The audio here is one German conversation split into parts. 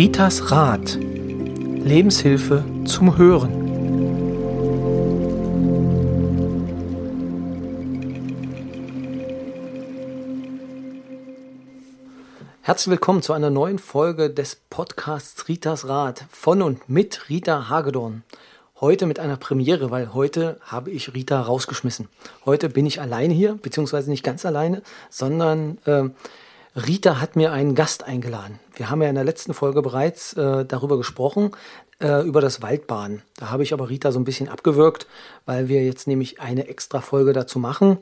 Ritas Rat. Lebenshilfe zum Hören. Herzlich willkommen zu einer neuen Folge des Podcasts Ritas Rat von und mit Rita Hagedorn. Heute mit einer Premiere, weil heute habe ich Rita rausgeschmissen. Heute bin ich alleine hier, beziehungsweise nicht ganz alleine, sondern äh, Rita hat mir einen Gast eingeladen. Wir haben ja in der letzten Folge bereits äh, darüber gesprochen, äh, über das Waldbaden. Da habe ich aber Rita so ein bisschen abgewürgt, weil wir jetzt nämlich eine extra Folge dazu machen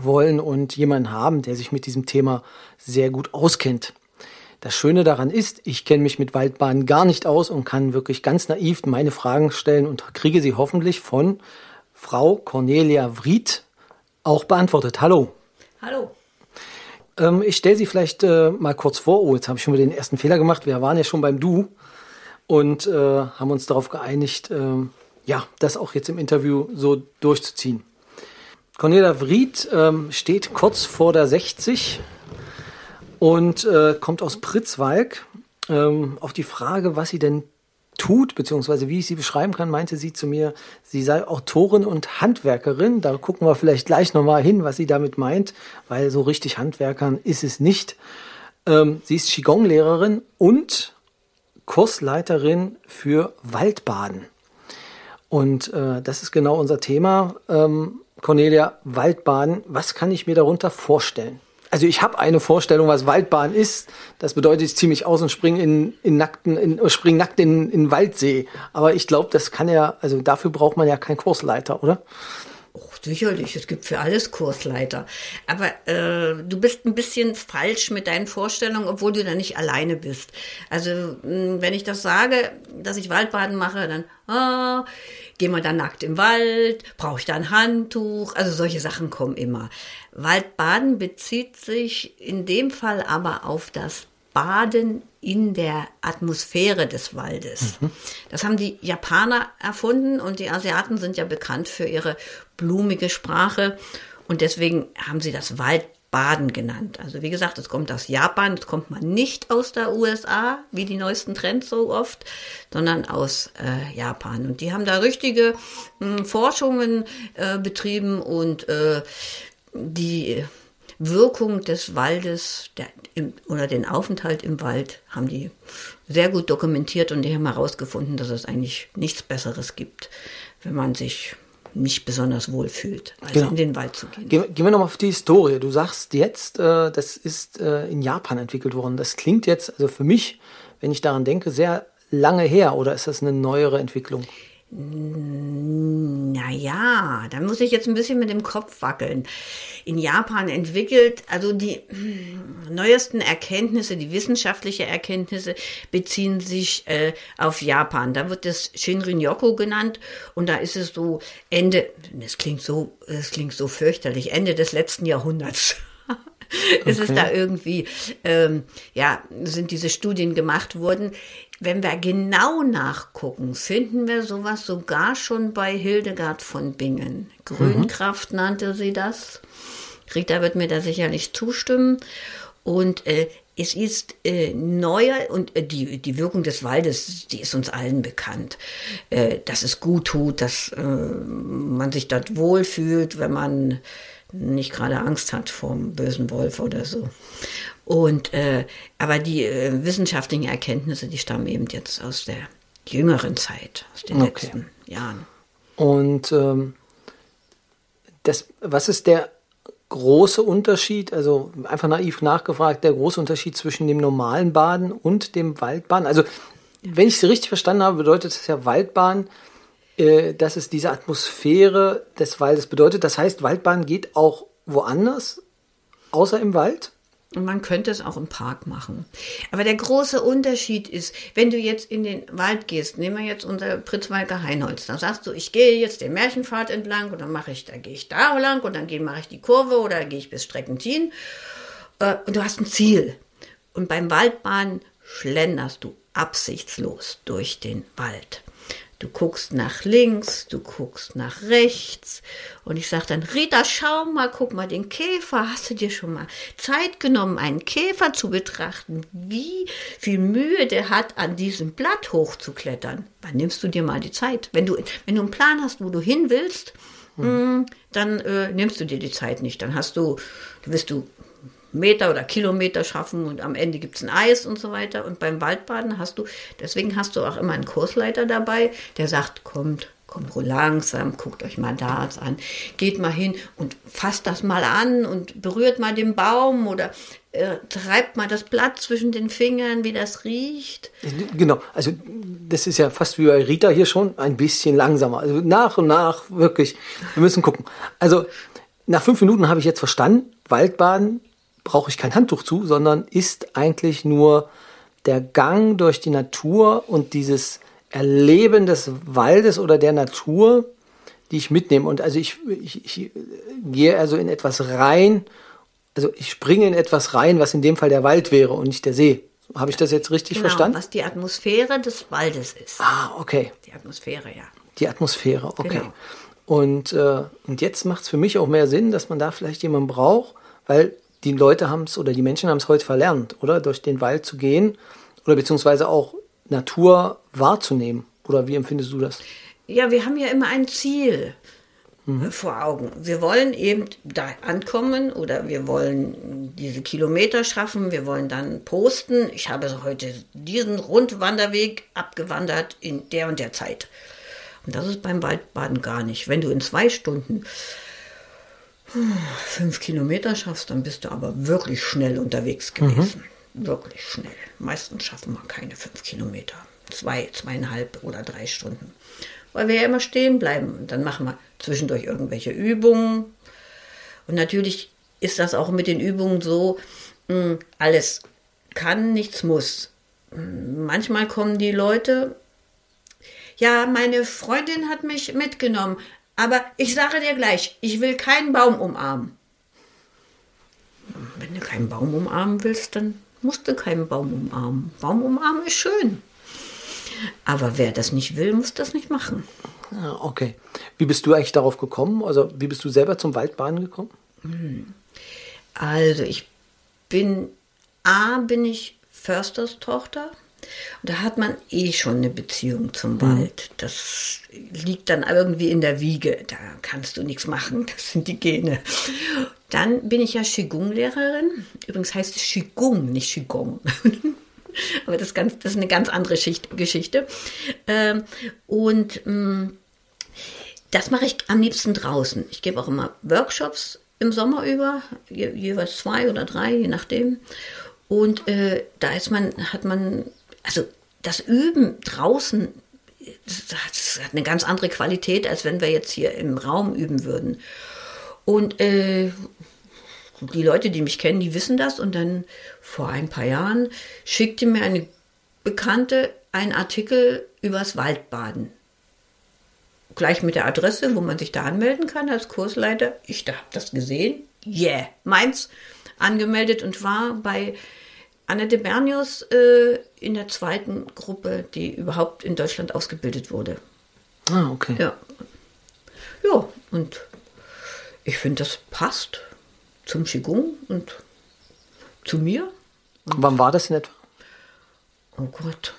wollen und jemanden haben, der sich mit diesem Thema sehr gut auskennt. Das Schöne daran ist, ich kenne mich mit Waldbaden gar nicht aus und kann wirklich ganz naiv meine Fragen stellen und kriege sie hoffentlich von Frau Cornelia Wried auch beantwortet. Hallo. Hallo. Ähm, ich stelle sie vielleicht äh, mal kurz vor. Oh, jetzt habe ich schon wieder den ersten Fehler gemacht. Wir waren ja schon beim Du und äh, haben uns darauf geeinigt, äh, ja, das auch jetzt im Interview so durchzuziehen. Cornelia Wried ähm, steht kurz vor der 60 und äh, kommt aus Pritzwalk. Ähm, auf die Frage, was sie denn tut, beziehungsweise wie ich sie beschreiben kann, meinte sie zu mir, sie sei Autorin und Handwerkerin. Da gucken wir vielleicht gleich nochmal hin, was sie damit meint, weil so richtig Handwerkern ist es nicht. Ähm, sie ist Qigong-Lehrerin und Kursleiterin für Waldbaden. Und äh, das ist genau unser Thema. Ähm, Cornelia, Waldbaden, was kann ich mir darunter vorstellen? Also ich habe eine Vorstellung, was Waldbahn ist. Das bedeutet, ich ziehe mich aus und springe in, in nackten, in, äh, spring nackt in, in Waldsee. Aber ich glaube, das kann ja, also dafür braucht man ja keinen Kursleiter, oder? Oh, sicherlich, es gibt für alles Kursleiter. Aber äh, du bist ein bisschen falsch mit deinen Vorstellungen, obwohl du da nicht alleine bist. Also wenn ich das sage, dass ich Waldbaden mache, dann ah, gehen wir da nackt im Wald, brauche ich da ein Handtuch, also solche Sachen kommen immer. Waldbaden bezieht sich in dem Fall aber auf das Baden in der Atmosphäre des Waldes. Mhm. Das haben die Japaner erfunden und die Asiaten sind ja bekannt für ihre blumige Sprache und deswegen haben sie das Waldbaden genannt. Also wie gesagt, es kommt aus Japan, es kommt man nicht aus der USA, wie die neuesten Trends so oft, sondern aus äh, Japan. Und die haben da richtige mh, hm, Forschungen äh, betrieben und äh, die Wirkung des Waldes der, im, oder den Aufenthalt im Wald haben die sehr gut dokumentiert und die haben herausgefunden, dass es eigentlich nichts Besseres gibt, wenn man sich nicht besonders wohl fühlt, als genau. in den Wald zu gehen. Gehen, gehen wir nochmal auf die Historie. Du sagst jetzt, äh, das ist äh, in Japan entwickelt worden. Das klingt jetzt, also für mich, wenn ich daran denke, sehr lange her oder ist das eine neuere Entwicklung? Naja, da muss ich jetzt ein bisschen mit dem Kopf wackeln. In Japan entwickelt, also die neuesten Erkenntnisse, die wissenschaftlichen Erkenntnisse beziehen sich äh, auf Japan. Da wird das Shinrin-yoku genannt und da ist es so Ende, das klingt so, das klingt so fürchterlich, Ende des letzten Jahrhunderts. ist okay. es da irgendwie, ähm, ja, sind diese Studien gemacht worden. Wenn wir genau nachgucken, finden wir sowas sogar schon bei Hildegard von Bingen. Grünkraft mhm. nannte sie das. Rita wird mir da sicherlich zustimmen. Und äh, es ist äh, neuer und äh, die, die Wirkung des Waldes, die ist uns allen bekannt. Äh, dass es gut tut, dass äh, man sich dort wohlfühlt, wenn man nicht gerade Angst hat vom bösen Wolf oder so. Und äh, aber die äh, wissenschaftlichen Erkenntnisse, die stammen eben jetzt aus der jüngeren Zeit, aus den okay. letzten Jahren. Und ähm, das, was ist der große Unterschied, also einfach naiv nachgefragt, der große Unterschied zwischen dem normalen Baden und dem Waldbaden? Also, wenn ich Sie richtig verstanden habe, bedeutet das ja Waldbahn, äh, dass es diese Atmosphäre des Waldes bedeutet. Das heißt, Waldbahn geht auch woanders, außer im Wald? Und man könnte es auch im Park machen. Aber der große Unterschied ist, wenn du jetzt in den Wald gehst, nehmen wir jetzt unser Pritzwalker Heinholz, dann sagst du, ich gehe jetzt den Märchenpfad entlang und dann mache ich, da gehe ich da lang und dann mache ich die Kurve oder gehe ich bis Streckentin. Äh, und du hast ein Ziel. Und beim Waldbahn schlenderst du absichtslos durch den Wald. Du guckst nach links, du guckst nach rechts. Und ich sage dann, Rita, schau mal, guck mal den Käfer. Hast du dir schon mal Zeit genommen, einen Käfer zu betrachten? Wie viel Mühe der hat, an diesem Blatt hochzuklettern? Wann nimmst du dir mal die Zeit? Wenn du, wenn du einen Plan hast, wo du hin willst, hm. dann äh, nimmst du dir die Zeit nicht. Dann hast du, wirst du Meter oder Kilometer schaffen und am Ende gibt es ein Eis und so weiter. Und beim Waldbaden hast du, deswegen hast du auch immer einen Kursleiter dabei, der sagt, kommt, kommt langsam, guckt euch mal das an, geht mal hin und fasst das mal an und berührt mal den Baum oder äh, treibt mal das Blatt zwischen den Fingern, wie das riecht. Genau, also das ist ja fast wie bei Rita hier schon, ein bisschen langsamer. Also nach und nach wirklich, wir müssen gucken. Also nach fünf Minuten habe ich jetzt verstanden, Waldbaden brauche ich kein Handtuch zu, sondern ist eigentlich nur der Gang durch die Natur und dieses Erleben des Waldes oder der Natur, die ich mitnehme. Und also ich, ich, ich gehe also in etwas rein, also ich springe in etwas rein, was in dem Fall der Wald wäre und nicht der See. Habe ich das jetzt richtig genau, verstanden? Was die Atmosphäre des Waldes ist. Ah, okay. Die Atmosphäre, ja. Die Atmosphäre, okay. Genau. Und, äh, und jetzt macht es für mich auch mehr Sinn, dass man da vielleicht jemanden braucht, weil die Leute haben es oder die Menschen haben es heute verlernt, oder? Durch den Wald zu gehen oder beziehungsweise auch Natur wahrzunehmen. Oder wie empfindest du das? Ja, wir haben ja immer ein Ziel mhm. vor Augen. Wir wollen eben da ankommen oder wir wollen diese Kilometer schaffen, wir wollen dann posten. Ich habe heute diesen Rundwanderweg abgewandert in der und der Zeit. Und das ist beim Waldbaden gar nicht. Wenn du in zwei Stunden fünf Kilometer schaffst, dann bist du aber wirklich schnell unterwegs gewesen. Mhm. Wirklich schnell. Meistens schaffen wir keine fünf Kilometer. Zwei, zweieinhalb oder drei Stunden. Weil wir ja immer stehen bleiben. Und dann machen wir zwischendurch irgendwelche Übungen. Und natürlich ist das auch mit den Übungen so, hm, alles kann, nichts muss. Manchmal kommen die Leute, ja, meine Freundin hat mich mitgenommen, aber ich sage dir gleich, ich will keinen Baum umarmen. Wenn du keinen Baum umarmen willst, dann musst du keinen Baum umarmen. Baum umarmen ist schön. Aber wer das nicht will, muss das nicht machen. Ah, okay. Wie bist du eigentlich darauf gekommen? Also, wie bist du selber zum Waldbaden gekommen? Hm. Also, ich bin, A, bin ich Försterstochter. Und da hat man eh schon eine Beziehung zum mhm. Wald. Das liegt dann irgendwie in der Wiege. Da kannst du nichts machen. Das sind die Gene. Dann bin ich ja Qigong-Lehrerin. Übrigens heißt es Qigong, nicht Qigong. Aber das, ganz, das ist eine ganz andere Schicht, Geschichte. Ähm, und mm, das mache ich am liebsten draußen. Ich gebe auch immer Workshops im Sommer über, jeweils zwei oder drei, je nachdem. Und äh, da ist man, hat man also das Üben draußen, das hat eine ganz andere Qualität, als wenn wir jetzt hier im Raum üben würden. Und äh, die Leute, die mich kennen, die wissen das. Und dann vor ein paar Jahren schickte mir eine Bekannte einen Artikel übers Waldbaden. Gleich mit der Adresse, wo man sich da anmelden kann als Kursleiter. Ich habe das gesehen. Yeah, meins angemeldet und war bei Annette Bernius äh, in der zweiten Gruppe, die überhaupt in Deutschland ausgebildet wurde. Ah, okay. Ja. Ja, und ich finde, das passt zum Qigong und zu mir. Und Wann war das in etwa? Oh Gott,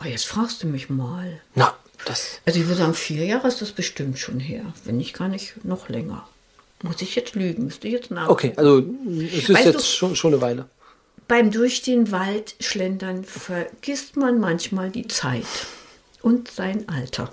oh, jetzt fragst du mich mal. Na, das. Also ich würde sagen, vier Jahre ist das bestimmt schon her, wenn nicht gar nicht noch länger. Muss ich jetzt lügen, müsste ich jetzt nachdenken. Okay, also es ist weißt jetzt schon, schon eine Weile beim durch den Wald schlendern vergisst man manchmal die Zeit und sein Alter.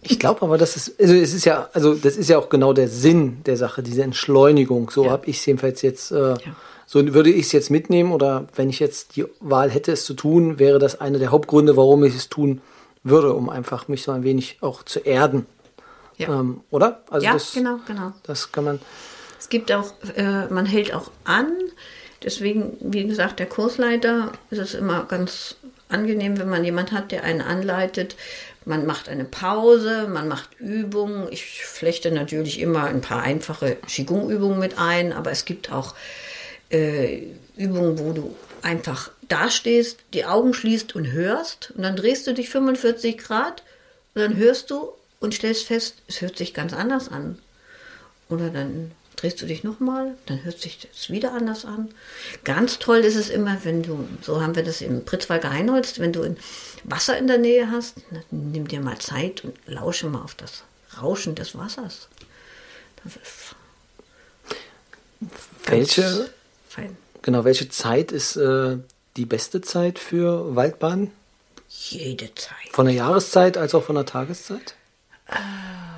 Ich glaube aber, das ist, also es ist ja, also das ist ja auch genau der Sinn der Sache, diese Entschleunigung. So ja. habe ich es jedenfalls jetzt, äh, ja. so würde ich es jetzt mitnehmen oder wenn ich jetzt die Wahl hätte, es zu tun, wäre das einer der Hauptgründe, warum ich es tun würde, um einfach mich so ein wenig auch zu erden. Ja. Ähm, oder? Also ja, das, genau, genau. Das kann man. Es gibt auch, äh, man hält auch an, Deswegen, wie gesagt, der Kursleiter ist es immer ganz angenehm, wenn man jemand hat, der einen anleitet. Man macht eine Pause, man macht Übungen. Ich flechte natürlich immer ein paar einfache Qigong-Übungen mit ein, aber es gibt auch äh, Übungen, wo du einfach dastehst, die Augen schließt und hörst und dann drehst du dich 45 Grad Und dann hörst du und stellst fest, es hört sich ganz anders an. Oder dann drehst du dich nochmal, dann hört sich das wieder anders an. Ganz toll ist es immer, wenn du, so haben wir das im Pritzwalker Heinholz, wenn du Wasser in der Nähe hast, nimm dir mal Zeit und lausche mal auf das Rauschen des Wassers. Das ist welche, fein. Genau, welche Zeit ist äh, die beste Zeit für Waldbaden? Jede Zeit. Von der Jahreszeit als auch von der Tageszeit?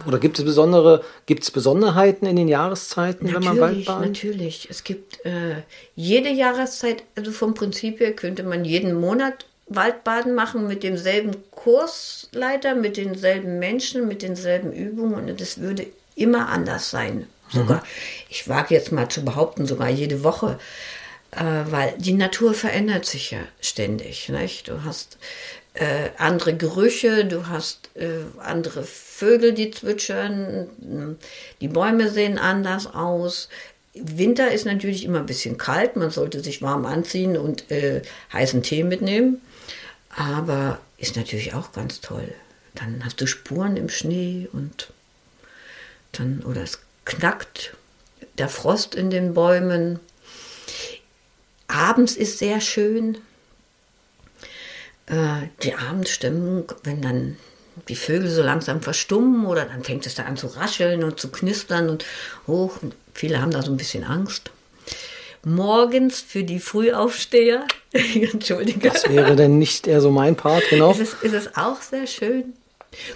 Oder gibt es besondere, gibt es Besonderheiten in den Jahreszeiten, natürlich, wenn man Wald badet? Natürlich, es gibt äh, jede Jahreszeit, also vom Prinzip her könnte man jeden Monat Waldbaden machen mit demselben Kursleiter, mit denselben Menschen, mit denselben Übungen und es würde immer anders sein. Sogar, mhm. ich wage jetzt mal zu behaupten, sogar jede Woche, weil die Natur verändert sich ja ständig. Nicht? Du hast äh, andere Gerüche, du hast äh, andere Vögel, die zwitschern, die Bäume sehen anders aus. Winter ist natürlich immer ein bisschen kalt, man sollte sich warm anziehen und äh, heißen Tee mitnehmen, aber ist natürlich auch ganz toll. Dann hast du Spuren im Schnee und dann, oder es knackt der Frost in den Bäumen. Abends ist sehr schön. Äh, die Abendstimmung, wenn dann die Vögel so langsam verstummen oder dann fängt es da an zu rascheln und zu knistern und hoch. Und viele haben da so ein bisschen Angst. Morgens für die Frühaufsteher, entschuldige. Das wäre denn nicht eher so mein Part, genau. Ist es, ist es auch sehr schön.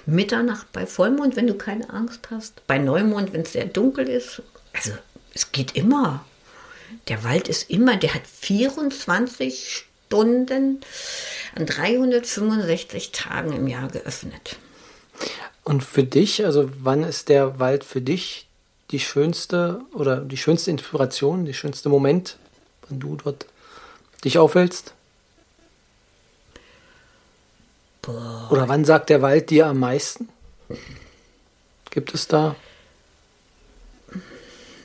Mitternacht bei Vollmond, wenn du keine Angst hast. Bei Neumond, wenn es sehr dunkel ist. Also, es geht immer. Der Wald ist immer, der hat 24 Stunden an 365 Tagen im Jahr geöffnet. Und für dich, also wann ist der Wald für dich die schönste oder die schönste Inspiration, der schönste Moment, wenn du dort dich aufhältst? Boah. Oder wann sagt der Wald dir am meisten? Gibt es da?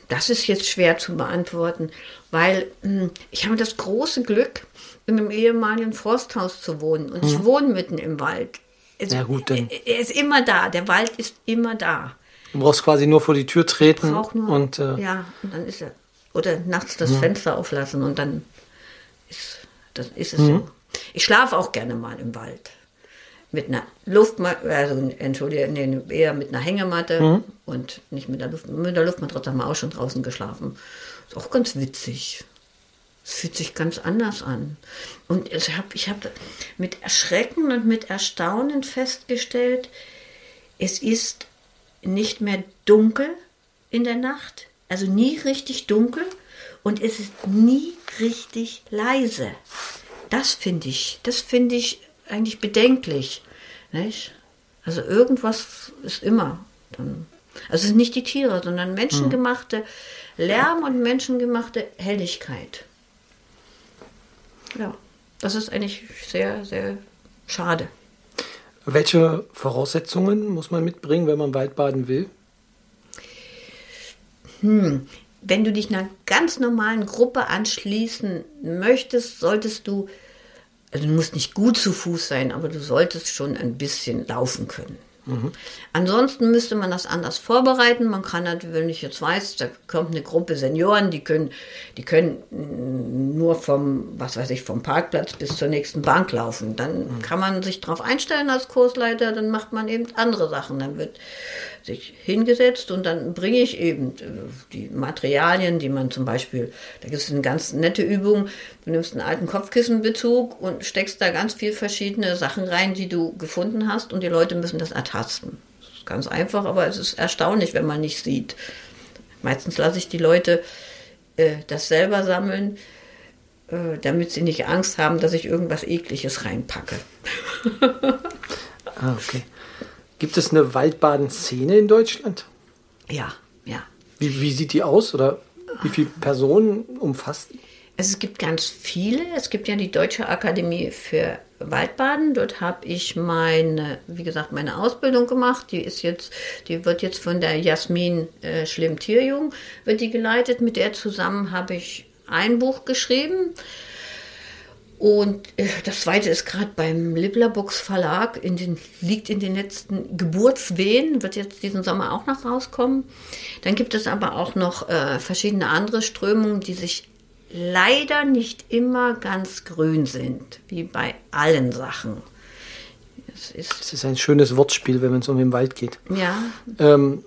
Das ist jetzt schwer zu beantworten, weil hm, ich habe das große Glück, in einem ehemaligen Forsthaus zu wohnen und mhm. ich wohne mitten im Wald. Es, ja, gut, dann. Er ist immer da, der Wald ist immer da. Du brauchst quasi nur vor die Tür treten nur, und äh, ja, und dann ist er oder nachts das ja. Fenster auflassen und dann ist das ist es mhm. so. Ich schlafe auch gerne mal im Wald mit einer Luftmatte, also entschuldige, nee, eher mit einer Hängematte mhm. und nicht mit der Luft, mit der Luftmatratze haben wir auch schon draußen geschlafen. Ist auch ganz witzig. Es fühlt sich ganz anders an. Und ich habe ich hab mit Erschrecken und mit Erstaunen festgestellt, es ist nicht mehr dunkel in der Nacht, also nie richtig dunkel und es ist nie richtig leise. Das finde ich, das finde ich eigentlich bedenklich. Nicht? Also irgendwas ist immer. Dann, also es sind nicht die Tiere, sondern menschengemachte Lärm und menschengemachte Helligkeit. Ja, das ist eigentlich sehr, sehr schade. Welche Voraussetzungen muss man mitbringen, wenn man Waldbaden will? Hm. Wenn du dich einer ganz normalen Gruppe anschließen möchtest, solltest du also du musst nicht gut zu Fuß sein, aber du solltest schon ein bisschen laufen können. Mhm. Ansonsten müsste man das anders vorbereiten. Man kann natürlich, wenn ich jetzt weiß, da kommt eine Gruppe Senioren, die können, die können nur vom, was weiß ich, vom Parkplatz bis zur nächsten Bank laufen. Dann mhm. kann man sich darauf einstellen als Kursleiter, dann macht man eben andere Sachen. Dann wird sich hingesetzt und dann bringe ich eben äh, die Materialien, die man zum Beispiel, da gibt es eine ganz nette Übung, du nimmst einen alten Kopfkissenbezug und steckst da ganz viel verschiedene Sachen rein, die du gefunden hast und die Leute müssen das ertasten. Das ist ganz einfach, aber es ist erstaunlich, wenn man nicht sieht. Meistens lasse ich die Leute äh, das selber sammeln, äh, damit sie nicht Angst haben, dass ich irgendwas Ekliges reinpacke. ah, okay. Gibt es eine Waldbaden-Szene in Deutschland? Ja, ja. Wie, wie sieht die aus oder wie viele Personen umfasst die? Es gibt ganz viele. Es gibt ja die Deutsche Akademie für Waldbaden. Dort habe ich meine, wie gesagt, meine Ausbildung gemacht. Die ist jetzt, die wird jetzt von der Jasmin äh, Schlimm-Tierjung wird die geleitet. Mit der zusammen habe ich ein Buch geschrieben. Und äh, das zweite ist gerade beim Libblerbox Verlag, in den, liegt in den letzten Geburtswehen, wird jetzt diesen Sommer auch noch rauskommen. Dann gibt es aber auch noch äh, verschiedene andere Strömungen, die sich leider nicht immer ganz grün sind, wie bei allen Sachen. Es ist, es ist ein schönes Wortspiel, wenn es um den Wald geht. Ja. Ähm,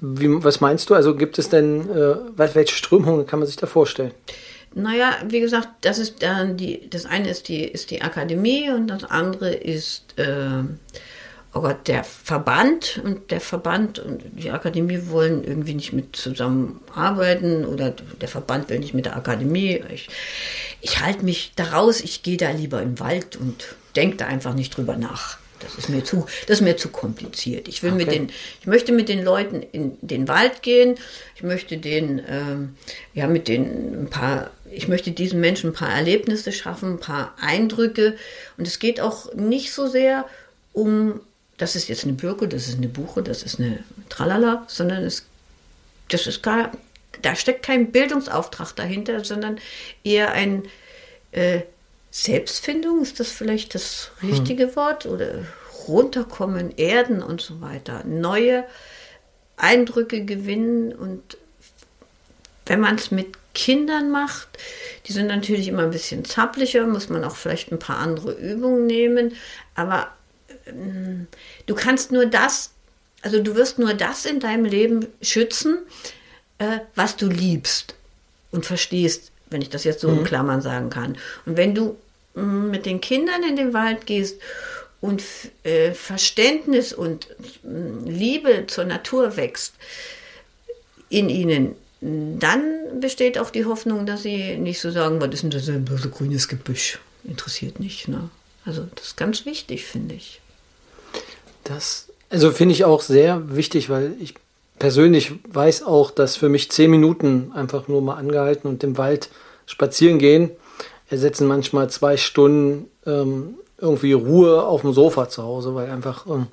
wie, was meinst du? Also gibt es denn, äh, welche Strömungen kann man sich da vorstellen? Naja, wie gesagt, das ist dann die, das eine ist die, ist die Akademie und das andere ist äh, oh Gott, der Verband und der Verband und die Akademie wollen irgendwie nicht mit zusammenarbeiten oder der Verband will nicht mit der Akademie. Ich, ich halte mich daraus, ich gehe da lieber im Wald und denke da einfach nicht drüber nach. Das ist mir zu, das ist mir zu kompliziert. Ich will okay. mit den, ich möchte mit den Leuten in den Wald gehen. Ich möchte den, ähm, ja, mit den ein paar, ich möchte diesen Menschen ein paar Erlebnisse schaffen, ein paar Eindrücke. Und es geht auch nicht so sehr um, das ist jetzt eine Birke, das ist eine Buche, das ist eine Tralala, sondern es, das ist gar, da steckt kein Bildungsauftrag dahinter, sondern eher ein, äh, Selbstfindung, ist das vielleicht das richtige hm. Wort? Oder runterkommen, erden und so weiter. Neue Eindrücke gewinnen und wenn man es mit Kindern macht, die sind natürlich immer ein bisschen zappliger, muss man auch vielleicht ein paar andere Übungen nehmen, aber ähm, du kannst nur das, also du wirst nur das in deinem Leben schützen, äh, was du liebst und verstehst, wenn ich das jetzt so mhm. in Klammern sagen kann. Und wenn du mit den Kindern in den Wald gehst und äh, Verständnis und äh, Liebe zur Natur wächst in ihnen, dann besteht auch die Hoffnung, dass sie nicht so sagen, was ist denn das ein so grünes Gebüsch? Interessiert nicht. Ne? Also das ist ganz wichtig, finde ich. Das, also finde ich auch sehr wichtig, weil ich persönlich weiß auch, dass für mich zehn Minuten einfach nur mal angehalten und im Wald spazieren gehen ersetzen manchmal zwei Stunden ähm, irgendwie Ruhe auf dem Sofa zu Hause, weil einfach ähm,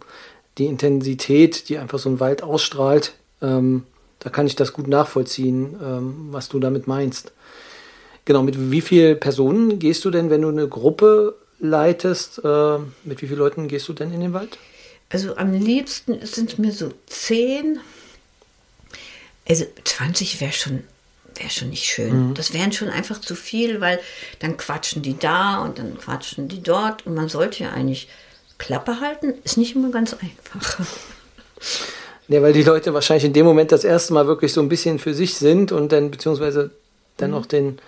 die Intensität, die einfach so ein Wald ausstrahlt, ähm, da kann ich das gut nachvollziehen, ähm, was du damit meinst. Genau, mit wie vielen Personen gehst du denn, wenn du eine Gruppe leitest, äh, mit wie vielen Leuten gehst du denn in den Wald? Also am liebsten sind es mir so zehn. Also 20 wäre schon wäre schon nicht schön. Mhm. Das wären schon einfach zu viel, weil dann quatschen die da und dann quatschen die dort und man sollte ja eigentlich Klappe halten, ist nicht immer ganz einfach. Ja, weil die Leute wahrscheinlich in dem Moment das erste Mal wirklich so ein bisschen für sich sind und dann beziehungsweise dann mhm. auch den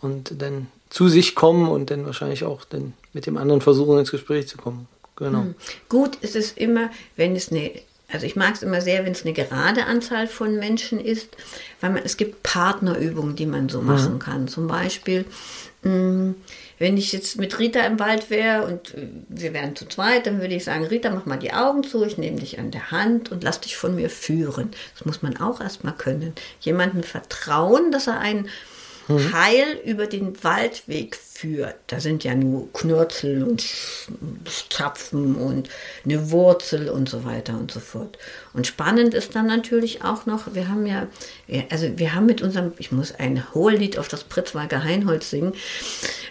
und dann zu sich kommen und dann wahrscheinlich auch dann mit dem anderen versuchen ins Gespräch zu kommen. Genau. Mhm. Gut ist es immer, wenn es eine also ich mag es immer sehr, wenn es eine gerade Anzahl von Menschen ist, weil man, es gibt Partnerübungen, die man so mhm. machen kann. Zum Beispiel, mh, mm, wenn ich jetzt mit Rita im Wald wäre und äh, wir wären zu zweit, dann würde ich sagen, Rita, mach mal die Augen zu, ich nehme dich an der Hand und lass dich von mir führen. Das muss man auch erstmal können. Jemandem vertrauen, dass er einen mhm. heil über den Waldweg führt. Da sind ja nur Knurzel und Zapfen und eine Wurzel und so weiter und so fort. Und spannend ist dann natürlich auch noch, wir haben ja, also wir haben mit unserem, ich muss ein Hohelied auf das Pritzwalker Heinholz singen,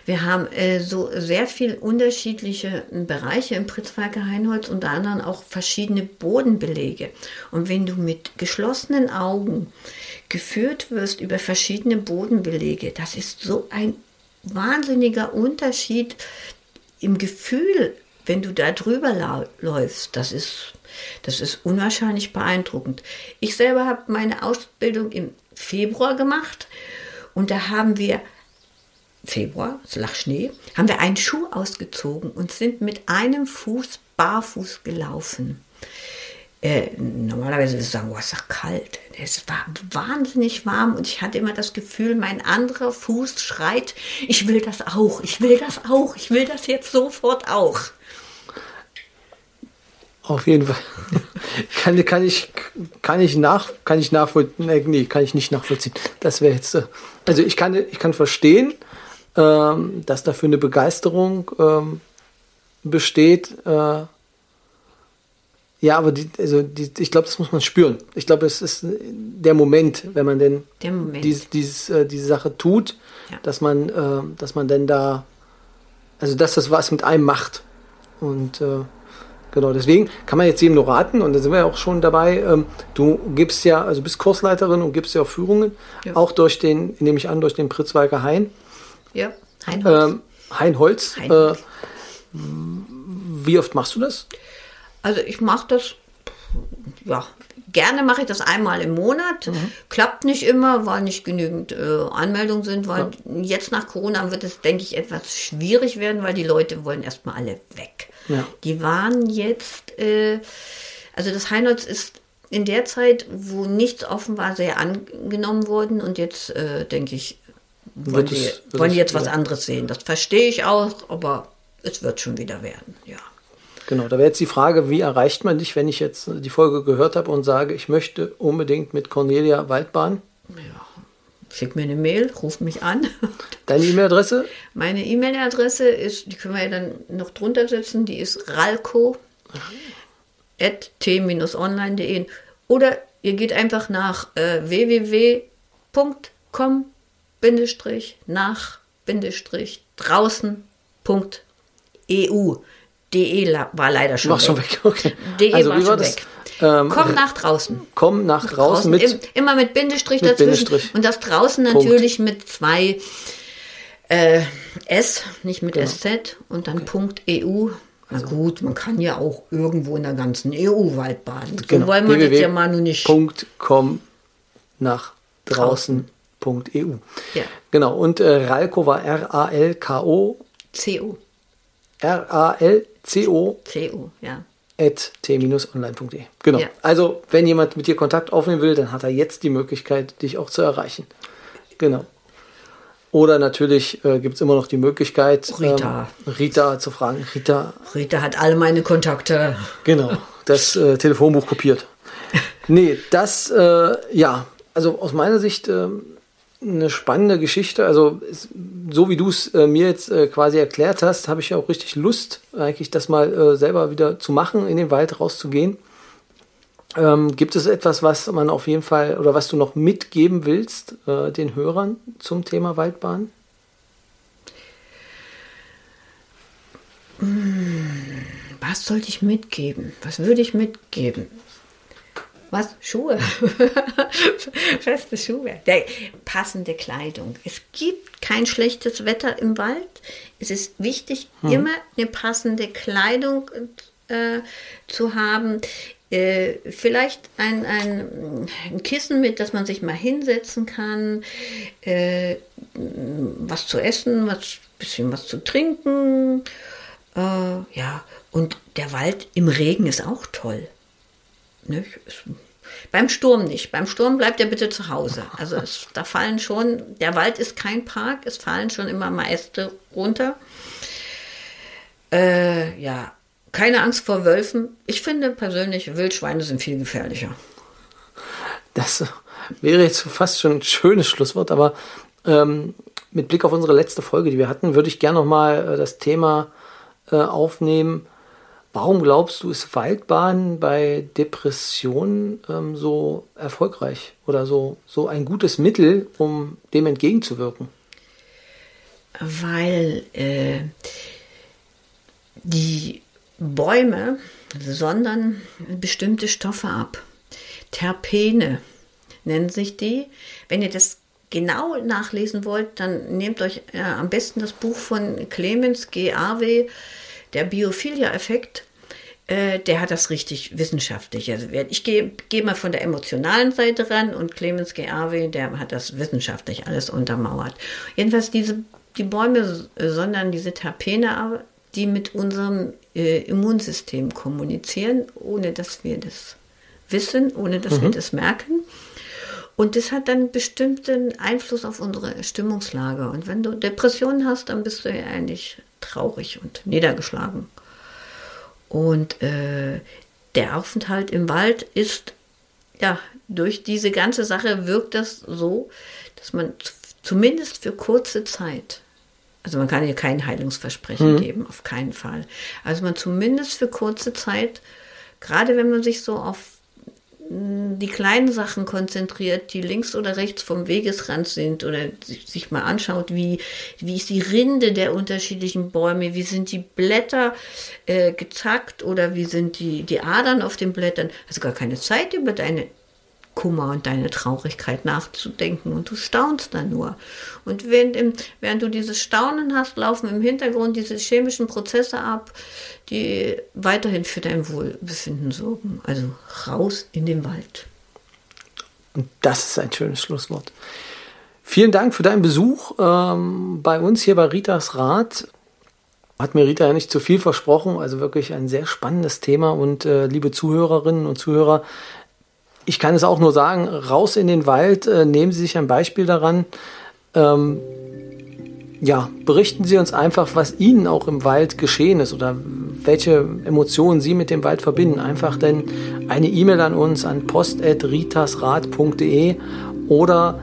wir haben äh, so sehr viel unterschiedliche Bereiche im Pritzwalker Heinholz, unter anderem auch verschiedene Bodenbelege. Und wenn du mit geschlossenen Augen geführt wirst über verschiedene Bodenbelege, das ist so ein wahnsinniger Unterschied im Gefühl, wenn du da drüber läufst. Das ist, das ist unwahrscheinlich beeindruckend. Ich selber habe meine Ausbildung im Februar gemacht und da haben wir Februar, es lag Schnee, haben wir einen Schuh ausgezogen und sind mit einem Fuß barfuß gelaufen. Äh, normalerweise würde ich sagen, oh, es ist doch kalt. Es war wahnsinnig warm und ich hatte immer das Gefühl, mein anderer Fuß schreit, ich will das auch, ich will das auch, ich will das jetzt sofort auch. Auf jeden Fall. kann, kann, ich, kann ich nach, kann ich nachvollziehen, nee, kann ich nicht nachvollziehen. Das wäre jetzt, äh, also ich kann, ich kann verstehen, ähm, dass dafür eine Begeisterung ähm, besteht, äh, ja, aber die, also die, ich glaube, das muss man spüren. Ich glaube, es ist der Moment, wenn man denn. Dies, dieses, äh, diese Sache tut, ja. dass man, äh, dass man denn da also dass das was mit einem macht. Und äh, genau, deswegen kann man jetzt jedem nur raten, und da sind wir ja auch schon dabei, ähm, du gibst ja, also bist Kursleiterin und gibst ja auch Führungen, Ja. auch durch den, nehme ich an, durch den Pritzwalker Hain. Ja, Heinholz. Ähm, Heinholz. Heinholz. Äh, wie oft machst du das? Also ich mache das, ja, gerne mache ich das einmal im Monat. Mhm. Klappt nicht immer, weil nicht genügend äh, Anmeldungen sind, weil jetzt nach Corona wird es, denke ich, etwas schwierig werden, weil die Leute wollen erstmal alle weg. Ja. Die waren jetzt, äh, also das Heinholz ist in der Zeit, wo nichts offen war, sehr angenommen worden und jetzt, äh, denke ich, wollen, es- die, wollen die jetzt was anderes sehen. Das verstehe ich auch, aber es wird schon wieder werden, ja. Genau, da wäre jetzt die Frage, wie erreicht man dich, wenn ich jetzt die Folge gehört habe und sage, ich möchte unbedingt mit Cornelia Waldbahn. Schick mir eine Mail, ruf mich an. Deine E-Mail-Adresse? Meine E-Mail-Adresse ist, die können wir ja dann noch drunter setzen, die ist ralco at t-online.de oder ihr geht einfach nach äh, www.com nach draußen.eu. DE war leider schon Mach schon weg. weg. Okay. DE also war schon war das? weg. Ähm, Komm nach draußen. komm nach draußen mit. Im, immer mit Bindestrich mit dazwischen. Bindestrich. Und das draußen Punkt. natürlich mit zwei äh, S, nicht mit Genau. SZ und dann Punkt EU. Na gut, man kann ja auch irgendwo in der ganzen EU Wald baden. So Genau. wollen wir das ja mal nur nicht. www.com nach draußen.eu. Ja. Genau, und äh, Ralco war R-A-L-K-O, CO. R-A-L-C-O CO, ja. at t-online.de. Genau. Ja. Also, wenn jemand mit dir Kontakt aufnehmen will, dann hat er jetzt die Möglichkeit, dich auch zu erreichen. Genau. Oder natürlich äh, gibt es immer noch die Möglichkeit, Rita. Ähm, Rita zu fragen. Rita, Rita hat alle meine Kontakte. genau, das äh, Telefonbuch kopiert. Nee, das, äh, ja, also aus meiner Sicht ähm, eine spannende Geschichte. Also, so wie du es äh, mir jetzt äh, quasi erklärt hast, habe ich ja auch richtig Lust, eigentlich das mal äh, selber wieder zu machen, in den Wald rauszugehen. Ähm, gibt es etwas, was man auf jeden Fall oder was du noch mitgeben willst äh, den Hörern zum Thema Waldbahn? Was sollte ich mitgeben? Was würde ich mitgeben? Was? Schuhe. Feste Schuhe. Der, passende Kleidung. Es gibt kein schlechtes Wetter im Wald. Es ist wichtig, immer eine passende Kleidung äh, zu haben. Äh, vielleicht ein, ein, ein Kissen mit, dass man sich mal hinsetzen kann. Äh, was zu essen, was bisschen was zu trinken. Äh, ja, und der Wald im Regen ist auch toll. Nicht? Beim Sturm nicht. Beim Sturm bleibt er bitte zu Hause. Also es, da fallen schon, der Wald ist kein Park, es fallen schon immer mal Äste runter. Äh, ja, keine Angst vor Wölfen. Ich finde persönlich, Wildschweine sind viel gefährlicher. Das wäre jetzt fast schon ein schönes Schlusswort, aber ähm, mit Blick auf unsere letzte Folge, die wir hatten, würde ich gerne nochmal äh, das Thema äh, aufnehmen. Warum glaubst du, ist Waldbahn bei Depressionen ähm, so erfolgreich oder so, so ein gutes Mittel, um dem entgegenzuwirken? weil äh, die Bäume sondern bestimmte Stoffe ab. Terpene nennen sich die. Wenn ihr das genau nachlesen wollt, dann nehmt euch äh, am besten das Buch von Clemens G. Der Biophilia-Effekt. Äh, der hat das richtig wissenschaftlich. Also ich gehe gehe mal von der emotionalen Seite ran und Clemens G. Arve, der hat das wissenschaftlich alles untermauert. Jedenfalls diese die Bäume sondern diese Terpene, die mit unserem äh, Immunsystem kommunizieren, ohne dass wir das wissen, ohne dass wir das merken. Und das hat dann bestimmten Einfluss auf unsere Stimmungslage. Und wenn du Depressionen hast, dann bist du ja eigentlich traurig und niedergeschlagen. Und äh, der Aufenthalt im Wald ist, ja, durch diese ganze Sache wirkt das so, dass man zumindest für kurze Zeit, also man kann hier kein Heilungsversprechen geben, auf keinen Fall. Also man zumindest für kurze Zeit, gerade wenn man sich so auf die kleinen Sachen konzentriert, die links oder rechts vom Wegesrand sind oder sich mal anschaut, wie, wie ist die Rinde der unterschiedlichen Bäume, wie sind die Blätter äh, gezackt oder wie sind die, die Adern auf den Blättern, hast du gar keine Zeit über deine Kummer und deine Traurigkeit nachzudenken und du staunst dann nur. Und während, im, während du dieses Staunen hast, laufen im Hintergrund diese chemischen Prozesse ab, die weiterhin für dein Wohlbefinden sorgen. Also raus in den Wald. Und das ist ein schönes Schlusswort. Vielen Dank für deinen Besuch ähm, bei uns hier bei Ritas Rat. Hat mir Rita ja nicht zu viel versprochen, also wirklich ein sehr spannendes Thema. Und äh, liebe Zuhörerinnen und Zuhörer, ich kann es auch nur sagen, raus in den Wald, äh, nehmen Sie sich ein Beispiel daran. Ähm, ja, berichten Sie uns einfach, was Ihnen auch im Wald geschehen ist oder welche Emotionen Sie mit dem Wald verbinden. Einfach denn eine E-Mail an uns an post.ritasrat.de oder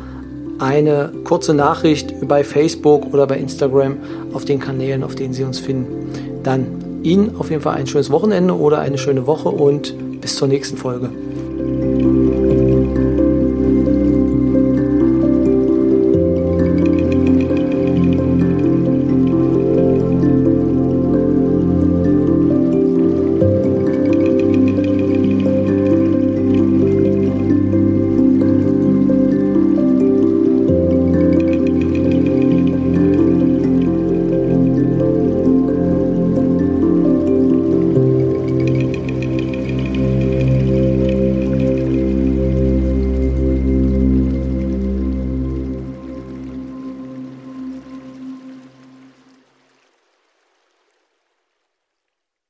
eine kurze Nachricht bei Facebook oder bei Instagram auf den Kanälen, auf denen Sie uns finden. Dann Ihnen auf jeden Fall ein schönes Wochenende oder eine schöne Woche und bis zur nächsten Folge. Thank you.